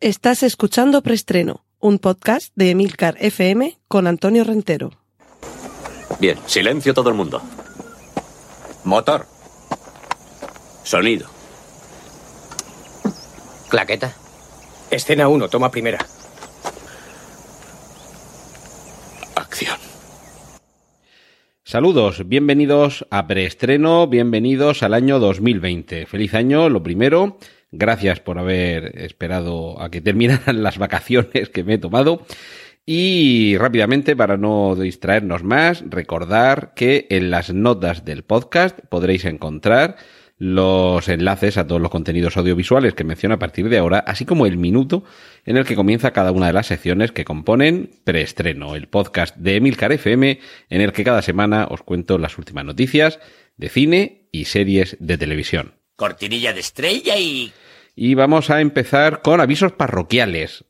Estás escuchando Preestreno, un podcast de Emilcar FM con Antonio Rentero. Bien, silencio todo el mundo. Motor. Sonido. Claqueta. Escena 1, toma primera. Acción. Saludos, bienvenidos a preestreno, bienvenidos al año 2020. Feliz año, lo primero. Gracias por haber esperado a que terminaran las vacaciones que me he tomado. Y rápidamente, para no distraernos más, recordar que en las notas del podcast podréis encontrar los enlaces a todos los contenidos audiovisuales que menciono a partir de ahora, así como el minuto en el que comienza cada una de las secciones que componen Preestreno, el podcast de Emilcar FM, en el que cada semana os cuento las últimas noticias de cine y series de televisión. Cortinilla de estrella y... Y vamos a empezar con avisos parroquiales.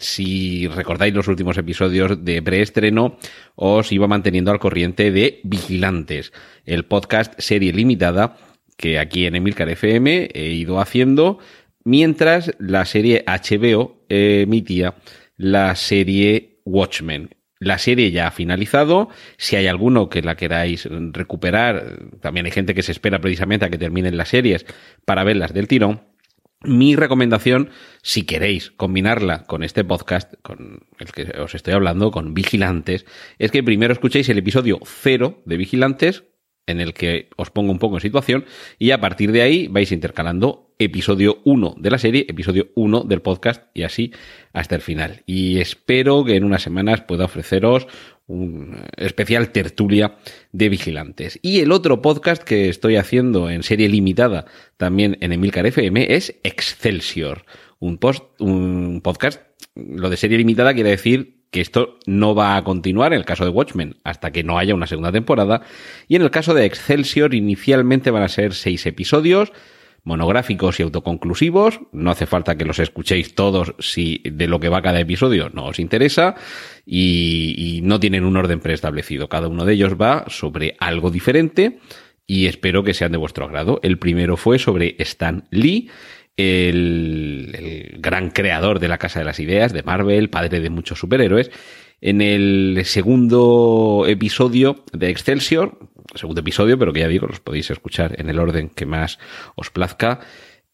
Si recordáis los últimos episodios de preestreno, os iba manteniendo al corriente de Vigilantes, el podcast serie limitada que aquí en Emilcar FM he ido haciendo mientras la serie HBO emitía la serie Watchmen. La serie ya ha finalizado. Si hay alguno que la queráis recuperar, también hay gente que se espera precisamente a que terminen las series para verlas del tirón. Mi recomendación, si queréis combinarla con este podcast, con el que os estoy hablando, con Vigilantes, es que primero escuchéis el episodio cero de Vigilantes, en el que os pongo un poco en situación, y a partir de ahí vais intercalando episodio 1 de la serie, episodio 1 del podcast, y así hasta el final. Y espero que en unas semanas pueda ofreceros un especial tertulia de vigilantes. Y el otro podcast que estoy haciendo en serie limitada también en Emilcar FM es Excelsior, un, post, un podcast, lo de serie limitada quiere decir que esto no va a continuar en el caso de Watchmen hasta que no haya una segunda temporada. Y en el caso de Excelsior, inicialmente van a ser seis episodios monográficos y autoconclusivos. No hace falta que los escuchéis todos si de lo que va cada episodio no os interesa y, y no tienen un orden preestablecido. Cada uno de ellos va sobre algo diferente y espero que sean de vuestro agrado. El primero fue sobre Stan Lee el, gran creador de la Casa de las Ideas, de Marvel, padre de muchos superhéroes. En el segundo episodio de Excelsior, segundo episodio, pero que ya digo, los podéis escuchar en el orden que más os plazca,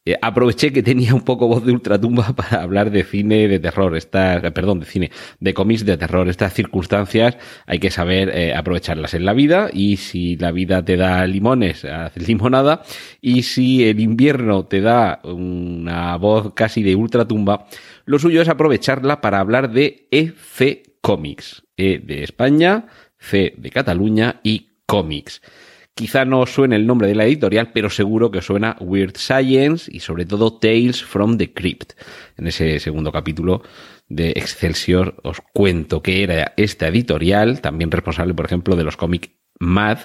eh, aproveché que tenía un poco voz de ultratumba para hablar de cine de terror, estas, perdón, de cine, de cómics de terror. Estas circunstancias hay que saber eh, aprovecharlas en la vida y si la vida te da limones, haces limonada y si el invierno te da una voz casi de ultratumba, lo suyo es aprovecharla para hablar de EC Comics, E de España, C de Cataluña y Comics. Quizá no suene el nombre de la editorial, pero seguro que suena Weird Science y sobre todo Tales from the Crypt. En ese segundo capítulo de Excelsior os cuento que era esta editorial, también responsable, por ejemplo, de los cómics Mad,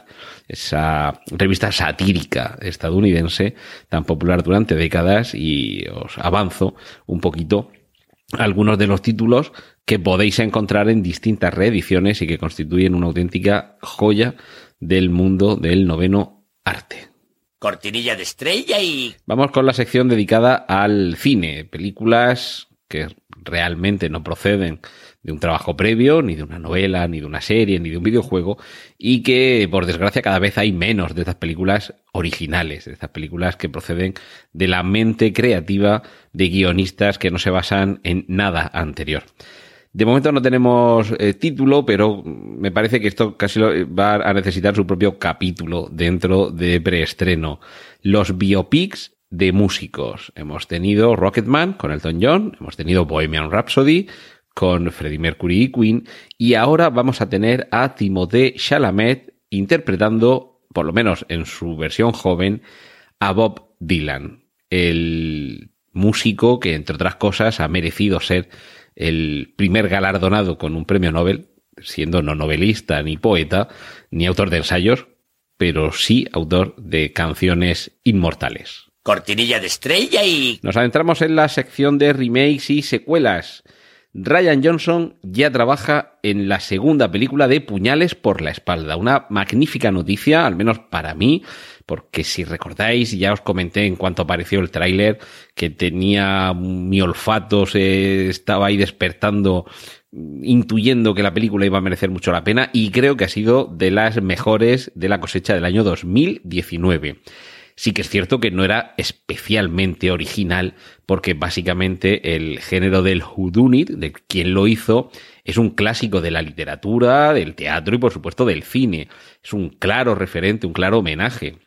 esa revista satírica estadounidense tan popular durante décadas y os avanzo un poquito algunos de los títulos que podéis encontrar en distintas reediciones y que constituyen una auténtica joya del mundo del noveno arte. Cortinilla de estrella y... Vamos con la sección dedicada al cine, películas que realmente no proceden de un trabajo previo, ni de una novela, ni de una serie, ni de un videojuego, y que por desgracia cada vez hay menos de estas películas originales, de estas películas que proceden de la mente creativa de guionistas que no se basan en nada anterior. De momento no tenemos eh, título, pero me parece que esto casi va a necesitar su propio capítulo dentro de preestreno. Los biopics de músicos. Hemos tenido Rocketman con Elton John, hemos tenido Bohemian Rhapsody con Freddie Mercury y Queen, y ahora vamos a tener a Timothée Chalamet interpretando, por lo menos en su versión joven, a Bob Dylan, el músico que, entre otras cosas, ha merecido ser el primer galardonado con un premio Nobel, siendo no novelista, ni poeta, ni autor de ensayos, pero sí autor de canciones inmortales. Cortinilla de estrella y... Nos adentramos en la sección de remakes y secuelas. Ryan Johnson ya trabaja en la segunda película de Puñales por la espalda. Una magnífica noticia, al menos para mí, porque si recordáis, ya os comenté en cuanto apareció el tráiler que tenía mi olfato se estaba ahí despertando intuyendo que la película iba a merecer mucho la pena y creo que ha sido de las mejores de la cosecha del año 2019. Sí que es cierto que no era especialmente original porque básicamente el género del whodunit, de quien lo hizo, es un clásico de la literatura, del teatro y por supuesto del cine. Es un claro referente, un claro homenaje.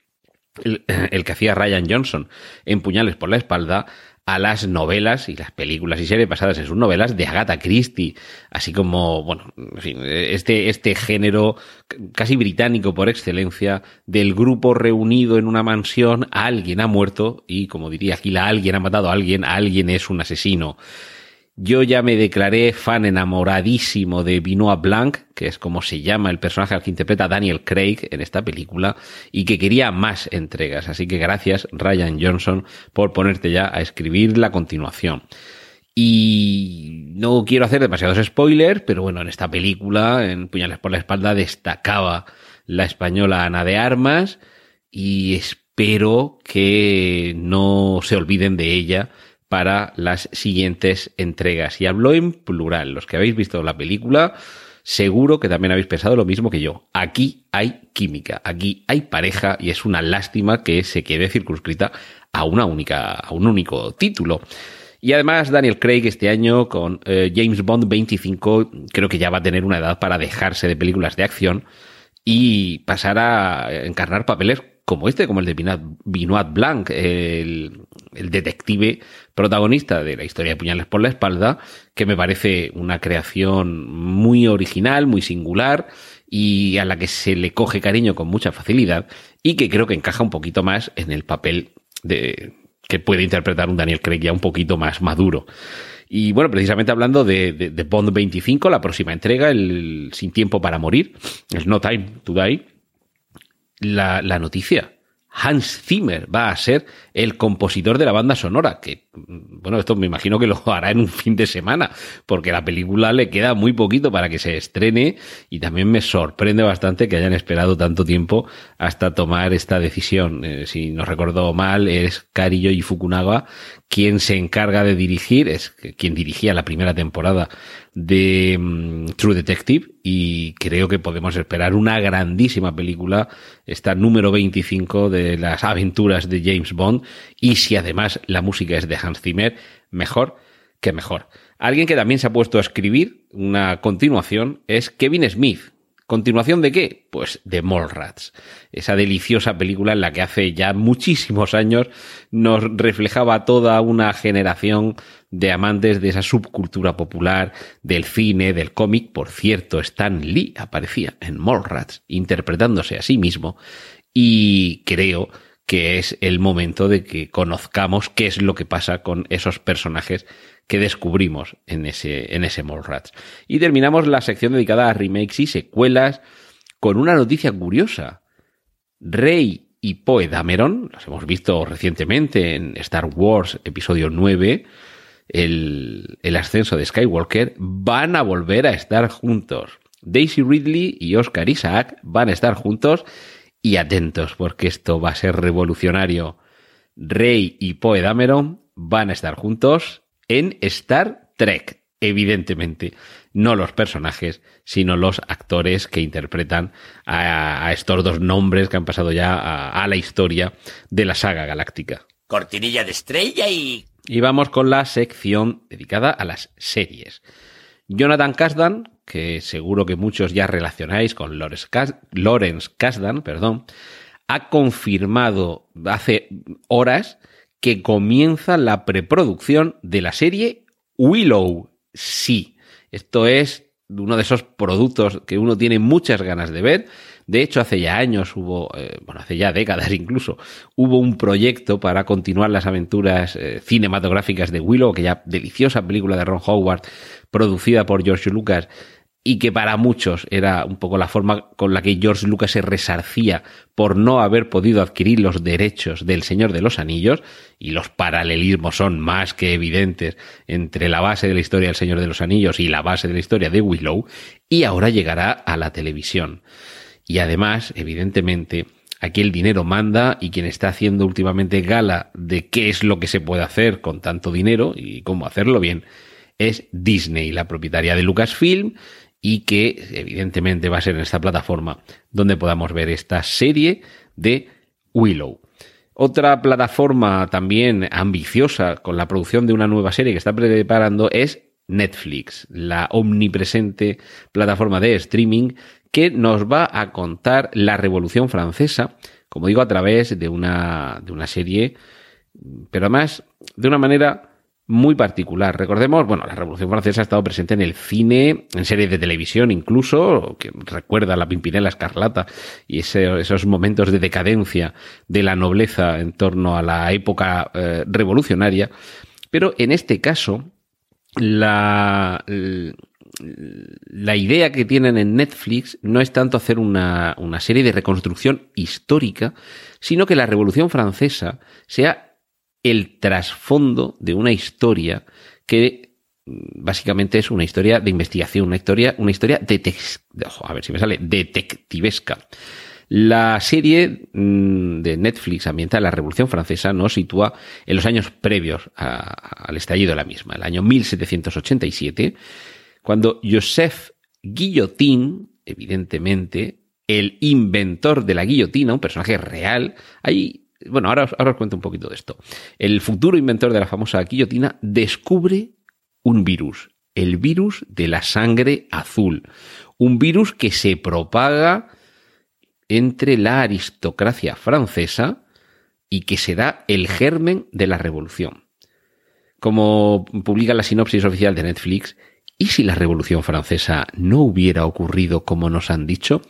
El, que hacía Ryan Johnson en Puñales por la espalda a las novelas y las películas y series basadas en sus novelas de Agatha Christie, así como, bueno, este, este género casi británico por excelencia del grupo reunido en una mansión, alguien ha muerto y, como diría aquí, la alguien ha matado a alguien, alguien es un asesino. Yo ya me declaré fan enamoradísimo de Benoit Blanc, que es como se llama el personaje al que interpreta Daniel Craig en esta película, y que quería más entregas. Así que gracias, Ryan Johnson, por ponerte ya a escribir la continuación. Y no quiero hacer demasiados spoilers, pero bueno, en esta película, en Puñales por la espalda, destacaba la española Ana de Armas, y espero que no se olviden de ella para las siguientes entregas. Y hablo en plural. Los que habéis visto la película, seguro que también habéis pensado lo mismo que yo. Aquí hay química, aquí hay pareja y es una lástima que se quede circunscrita a una única, a un único título. Y además Daniel Craig este año con eh, James Bond 25 creo que ya va a tener una edad para dejarse de películas de acción y pasar a encarnar papeles como este, como el de Benoit Blanc, el, el, detective protagonista de la historia de Puñales por la espalda, que me parece una creación muy original, muy singular y a la que se le coge cariño con mucha facilidad y que creo que encaja un poquito más en el papel de, que puede interpretar un Daniel Craig ya un poquito más maduro. Y bueno, precisamente hablando de, de, de Bond 25, la próxima entrega, el Sin Tiempo para Morir, el No Time to Die, la, la noticia. Hans Zimmer va a ser el compositor de la banda sonora, que, bueno, esto me imagino que lo hará en un fin de semana, porque la película le queda muy poquito para que se estrene y también me sorprende bastante que hayan esperado tanto tiempo hasta tomar esta decisión. Eh, si no recuerdo mal, es Kariyo y Fukunaga quien se encarga de dirigir, es quien dirigía la primera temporada de um, True Detective y creo que podemos esperar una grandísima película, esta número 25 de las aventuras de James Bond y si además la música es de Hans Zimmer, mejor que mejor. Alguien que también se ha puesto a escribir una continuación es Kevin Smith, ¿Continuación de qué? Pues de Mallrats, esa deliciosa película en la que hace ya muchísimos años nos reflejaba toda una generación de amantes de esa subcultura popular, del cine, del cómic. Por cierto, Stan Lee aparecía en Mallrats interpretándose a sí mismo y creo que es el momento de que conozcamos qué es lo que pasa con esos personajes que descubrimos en ese, en ese Mallrats. Y terminamos la sección dedicada a remakes y secuelas con una noticia curiosa. Rey y Poe Dameron, los hemos visto recientemente en Star Wars episodio 9, el, el ascenso de Skywalker, van a volver a estar juntos. Daisy Ridley y Oscar Isaac van a estar juntos y atentos porque esto va a ser revolucionario. Rey y Poe Dameron van a estar juntos en Star Trek, evidentemente. No los personajes, sino los actores que interpretan a, a estos dos nombres que han pasado ya a, a la historia de la saga galáctica. Cortinilla de estrella y... Y vamos con la sección dedicada a las series. Jonathan Kasdan, que seguro que muchos ya relacionáis con Lawrence Kasdan, perdón, ha confirmado hace horas que comienza la preproducción de la serie Willow. Sí, esto es uno de esos productos que uno tiene muchas ganas de ver. De hecho, hace ya años hubo, eh, bueno, hace ya décadas incluso, hubo un proyecto para continuar las aventuras eh, cinematográficas de Willow, aquella deliciosa película de Ron Howard, producida por George Lucas, y que para muchos era un poco la forma con la que George Lucas se resarcía por no haber podido adquirir los derechos del Señor de los Anillos, y los paralelismos son más que evidentes entre la base de la historia del Señor de los Anillos y la base de la historia de Willow, y ahora llegará a la televisión. Y además, evidentemente, aquí el dinero manda y quien está haciendo últimamente gala de qué es lo que se puede hacer con tanto dinero y cómo hacerlo bien es Disney, la propietaria de Lucasfilm y que evidentemente va a ser en esta plataforma donde podamos ver esta serie de Willow. Otra plataforma también ambiciosa con la producción de una nueva serie que está preparando es Netflix, la omnipresente plataforma de streaming que nos va a contar la Revolución Francesa, como digo, a través de una, de una serie, pero además de una manera muy particular. Recordemos, bueno, la Revolución Francesa ha estado presente en el cine, en series de televisión incluso, que recuerda la Pimpinela Escarlata y esos momentos de decadencia de la nobleza en torno a la época eh, revolucionaria. Pero en este caso, la, la idea que tienen en Netflix no es tanto hacer una, una serie de reconstrucción histórica, sino que la Revolución Francesa sea el trasfondo de una historia que mm, básicamente es una historia de investigación, una historia, una historia a ver si me sale, detectivesca. La serie mm, de Netflix ambientada en la Revolución Francesa nos sitúa en los años previos al estallido de la misma, el año 1787, cuando Joseph Guillotin, evidentemente, el inventor de la guillotina, un personaje real, hay bueno, ahora, os cuento un poquito de esto. El futuro inventor de la famosa guillotina descubre un virus, el virus de la sangre azul. Un virus que se propaga entre la aristocracia francesa y que será el germen de la revolución. Como publica la sinopsis oficial de Netflix, ¿y si la revolución francesa no hubiera ocurrido como nos han dicho?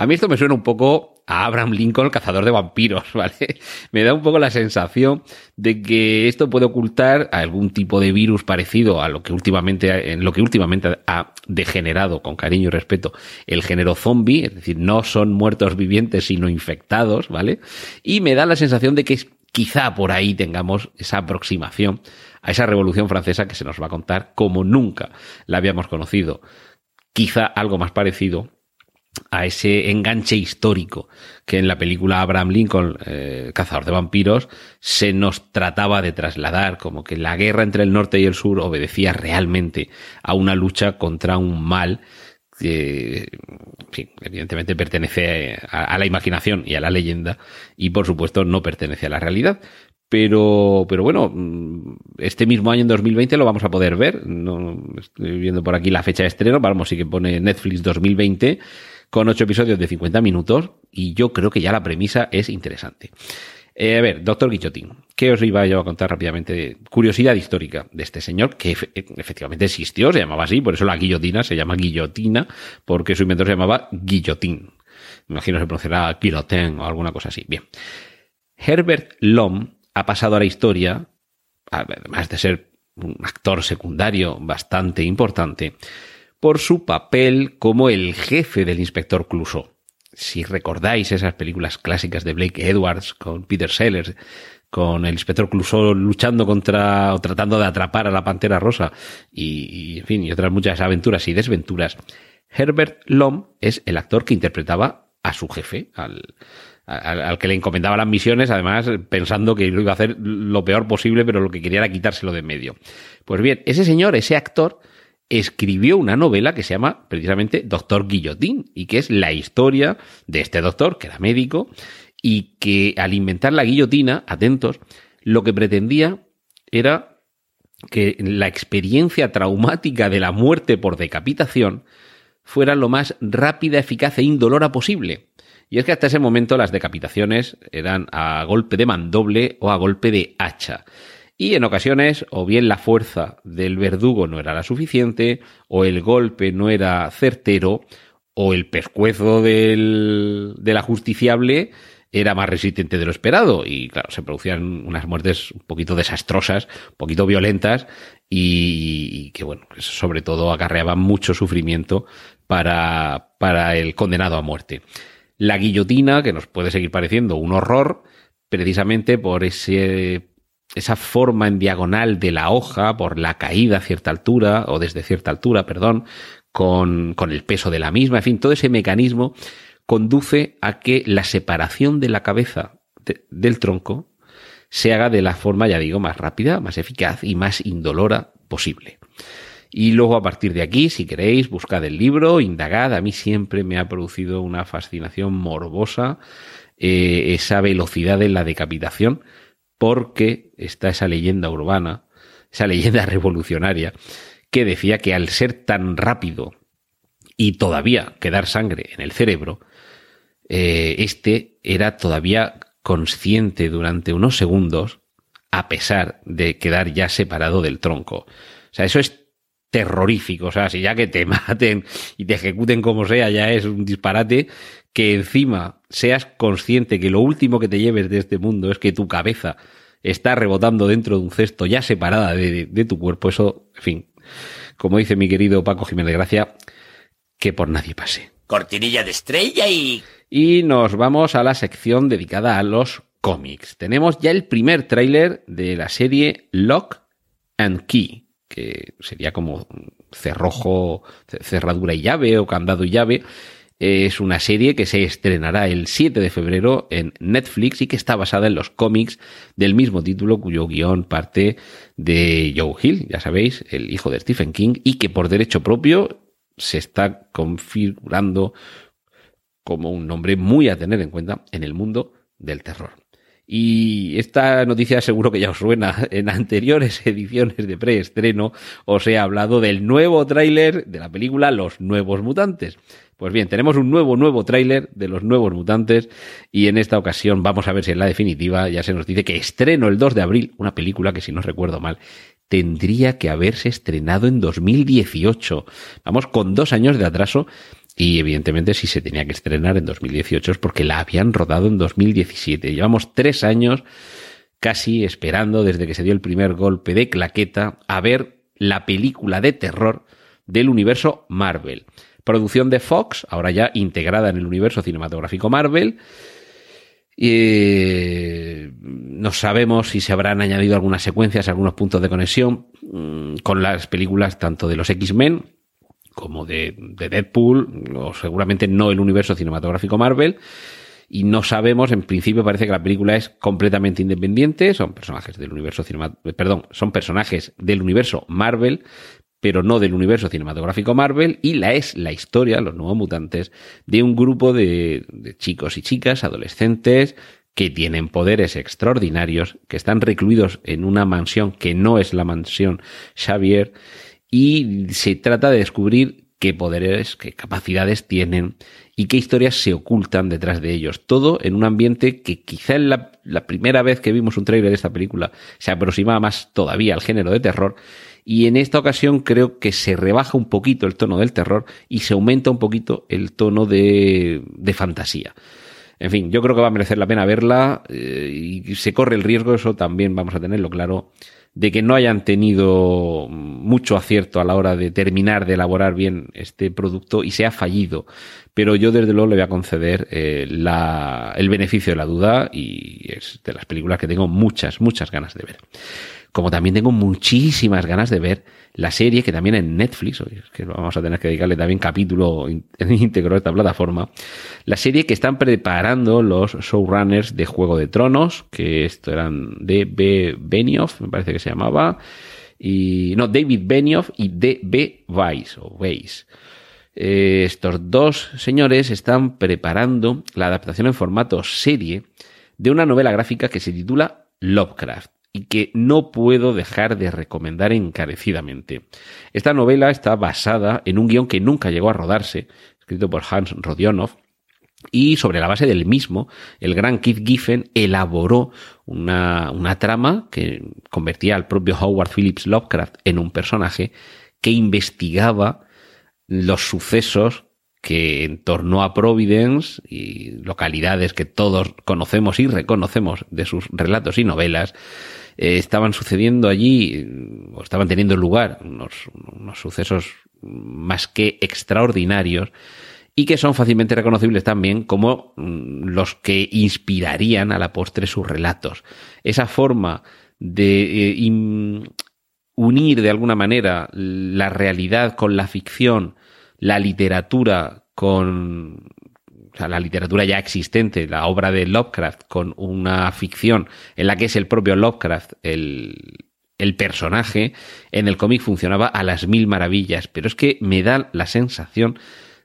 A mí esto me suena un poco a Abraham Lincoln, el cazador de vampiros, ¿vale? Me da un poco la sensación de que esto puede ocultar algún tipo de virus parecido a lo que últimamente, en lo que últimamente ha degenerado, con cariño y respeto, el género zombie, es decir, no son muertos vivientes, sino infectados, ¿vale? Y me da la sensación de que quizá por ahí tengamos esa aproximación a esa revolución francesa que se nos va a contar como nunca la habíamos conocido. Quizá algo más parecido a ese enganche histórico que en la película Abraham Lincoln, eh, Cazador de Vampiros, se nos trataba de trasladar, como que la guerra entre el norte y el sur obedecía realmente a una lucha contra un mal que, evidentemente pertenece a, la imaginación y a la leyenda y por supuesto no pertenece a la realidad. Pero, pero bueno, este mismo año en 2020 lo vamos a poder ver. No, estoy viendo por aquí la fecha de estreno. Vamos, sí que pone Netflix 2020 con ocho episodios de 50 minutos y yo creo que ya la premisa es interesante. Eh, a ver, doctor Guillotín, ¿qué os iba yo a contar rápidamente? Curiosidad histórica de este señor, que efectivamente existió, se llamaba así, por eso la guillotina se llama guillotina, porque su inventor se llamaba guillotín. Me imagino se pronunciará guillotin o alguna cosa así. Bien. Herbert Lom ha pasado a la historia, además de ser un actor secundario bastante importante, por su papel como el jefe del inspector Clouseau. Si recordáis esas películas clásicas de Blake Edwards con Peter Sellers, con el inspector Clouseau luchando contra o tratando de atrapar a la pantera rosa y, en fin, y otras muchas aventuras y desventuras, Herbert Lom es el actor que interpretaba a su jefe, al, al, que le encomendaba las misiones, además pensando que iba a hacer lo peor posible, pero lo que quería era quitárselo de en medio. Pues bien, ese señor, ese actor, escribió una novela que se llama precisamente Doctor Guillotín y que es la historia de este doctor, que era médico, y que al inventar la guillotina, atentos, lo que pretendía era que la experiencia traumática de la muerte por decapitación fuera lo más rápida, eficaz e indolora posible. Y es que hasta ese momento las decapitaciones eran a golpe de mandoble o a golpe de hacha. Y en ocasiones, o bien la fuerza del verdugo no era la suficiente, o el golpe no era certero, o el pescuezo del, del ajusticiable era más resistente de lo esperado. Y claro, se producían unas muertes un poquito desastrosas, un poquito violentas, y, que bueno, sobre todo acarreaban mucho sufrimiento para, para el condenado a muerte. La guillotina, que nos puede seguir pareciendo un horror, precisamente por ese esa forma en diagonal de la hoja por la caída a cierta altura, o desde cierta altura, perdón, con, con el peso de la misma, en fin, todo ese mecanismo conduce a que la separación de la cabeza de- del tronco se haga de la forma, ya digo, más rápida, más eficaz y más indolora posible. Y luego a partir de aquí, si queréis, buscad el libro, indagad. A mí siempre me ha producido una fascinación morbosa eh, esa velocidad en la decapitación, porque está esa leyenda urbana, esa leyenda revolucionaria, que decía que al ser tan rápido y todavía quedar sangre en el cerebro, eh, este era todavía consciente durante unos segundos, a pesar de quedar ya separado del tronco. O sea, eso es terrorífico. O sea, si ya que te maten y te ejecuten como sea, ya es un disparate, que encima seas consciente que lo último que te lleves de este mundo es que tu cabeza está rebotando dentro de un cesto ya separada de, de- de tu cuerpo, eso, en fin, como dice mi querido Paco Jiménez Gracia, que por nadie pase. Cortinilla de estrella y... Y nos vamos a la sección dedicada a los cómics. Tenemos ya el primer tráiler de la serie Lock and Key, que sería como cerrojo, ce- cerradura y llave o candado y llave. Es una serie que se estrenará el 7 de febrero en Netflix y que está basada en los cómics del mismo título, cuyo guion parte de Joe Hill, ya sabéis, el hijo de Stephen King, y que por derecho propio se está configurando como un nombre muy a tener en cuenta en el mundo del terror. Y esta noticia seguro que ya os suena. En anteriores ediciones de preestreno os he hablado del nuevo tráiler de la película Los Nuevos Mutantes. Pues bien, tenemos un nuevo, nuevo tráiler de Los Nuevos Mutantes y en esta ocasión vamos a ver si en la definitiva ya se nos dice que estreno el 2 de abril una película que si no recuerdo mal tendría que haberse estrenado en 2018. Vamos con dos años de atraso y evidentemente si se tenía que estrenar en 2018 es porque la habían rodado en 2017. Llevamos tres años casi esperando desde que se dio el primer golpe de claqueta a ver la película de terror del universo Marvel. Producción de Fox, ahora ya integrada en el universo cinematográfico Marvel. Eh, no sabemos si se habrán añadido algunas secuencias, algunos puntos de conexión mm, con las películas tanto de los X-Men como de, de Deadpool, o seguramente no el universo cinematográfico Marvel. Y no sabemos, en principio parece que la película es completamente independiente, son personajes del universo cinema, perdón, son personajes del universo Marvel, pero no del universo cinematográfico Marvel, y la es la historia, los nuevos mutantes, de un grupo de, de chicos y chicas, adolescentes, que tienen poderes extraordinarios, que están recluidos en una mansión que no es la mansión Xavier, y se trata de descubrir qué poderes, qué capacidades tienen y qué historias se ocultan detrás de ellos. Todo en un ambiente que quizá en la, primera vez que vimos un trailer de esta película se aproximaba más todavía al género de terror, y en esta ocasión creo que se rebaja un poquito el tono del terror y se aumenta un poquito el tono de, de fantasía. En fin, yo creo que va a merecer la pena verla eh, y se corre el riesgo, eso también vamos a tenerlo claro, de que no hayan tenido mucho acierto a la hora de terminar de elaborar bien este producto y se ha fallido. Pero yo desde luego le voy a conceder eh, la, el beneficio de la duda y es de las películas que tengo muchas, muchas ganas de ver como también tengo muchísimas ganas de ver la serie que también en Netflix, que vamos a tener que dedicarle también capítulo íntegro a esta plataforma, la serie que están preparando los showrunners de Juego de Tronos, que esto eran de B. Benioff, me parece que se llamaba, y no, David Benioff y D.B. Weiss, o Weiss. Eh, estos dos señores están preparando la adaptación en formato serie de una novela gráfica que se titula Lovecraft y que no puedo dejar de recomendar encarecidamente. Esta novela está basada en un guion que nunca llegó a rodarse, escrito por Hans Rodionov, y sobre la base del mismo, el gran Keith Giffen elaboró una, una trama que convertía al propio Howard Phillips Lovecraft en un personaje que investigaba los sucesos que en torno a Providence y localidades que todos conocemos y reconocemos de sus relatos y novelas, eh, estaban sucediendo allí o estaban teniendo lugar unos, unos sucesos más que extraordinarios y que son fácilmente reconocibles también como mm, los que inspirarían a la postre sus relatos. Esa forma de eh, unir de alguna manera la realidad con la ficción, la literatura con, la literatura ya existente, la obra de Lovecraft, con una ficción en la que es el propio Lovecraft el, el personaje, en el cómic funcionaba a las mil maravillas, pero es que me da la sensación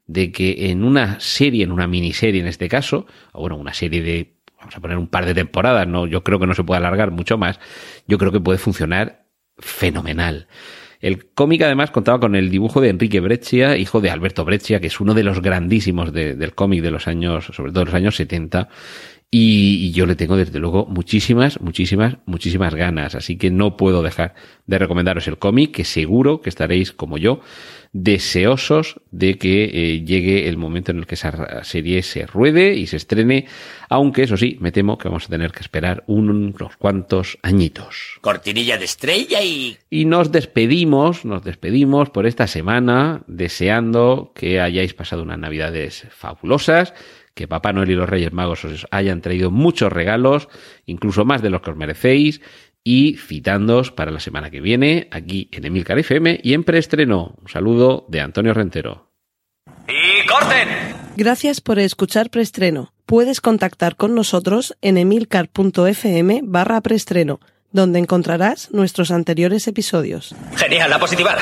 de que en una serie, en una miniserie en este caso, o bueno, una serie de, vamos a poner un par de temporadas, no, yo creo que no se puede alargar mucho más, yo creo que puede funcionar fenomenal. El cómic además contaba con el dibujo de Enrique Breccia, hijo de Alberto Breccia, que es uno de los grandísimos de, del cómic de los años, sobre todo de los años 70, y, y, yo le tengo desde luego muchísimas, muchísimas, muchísimas ganas. Así que no puedo dejar de recomendaros el cómic, que seguro que estaréis como yo, deseosos de que eh, llegue el momento en el que esa serie se ruede y se estrene, aunque eso sí, me temo que vamos a tener que esperar unos cuantos añitos. Cortinilla de estrella y... Y nos despedimos, nos despedimos por esta semana, deseando que hayáis pasado unas navidades fabulosas, que Papá Noel y los Reyes Magos os hayan traído muchos regalos, incluso más de los que os merecéis, y citándoos para la semana que viene aquí en Emilcar FM y en preestreno. Un saludo de Antonio Rentero. ¡Y corten! Gracias por escuchar preestreno. Puedes contactar con nosotros en emilcar.fm barra preestreno, donde encontrarás nuestros anteriores episodios. Genial, la positiva.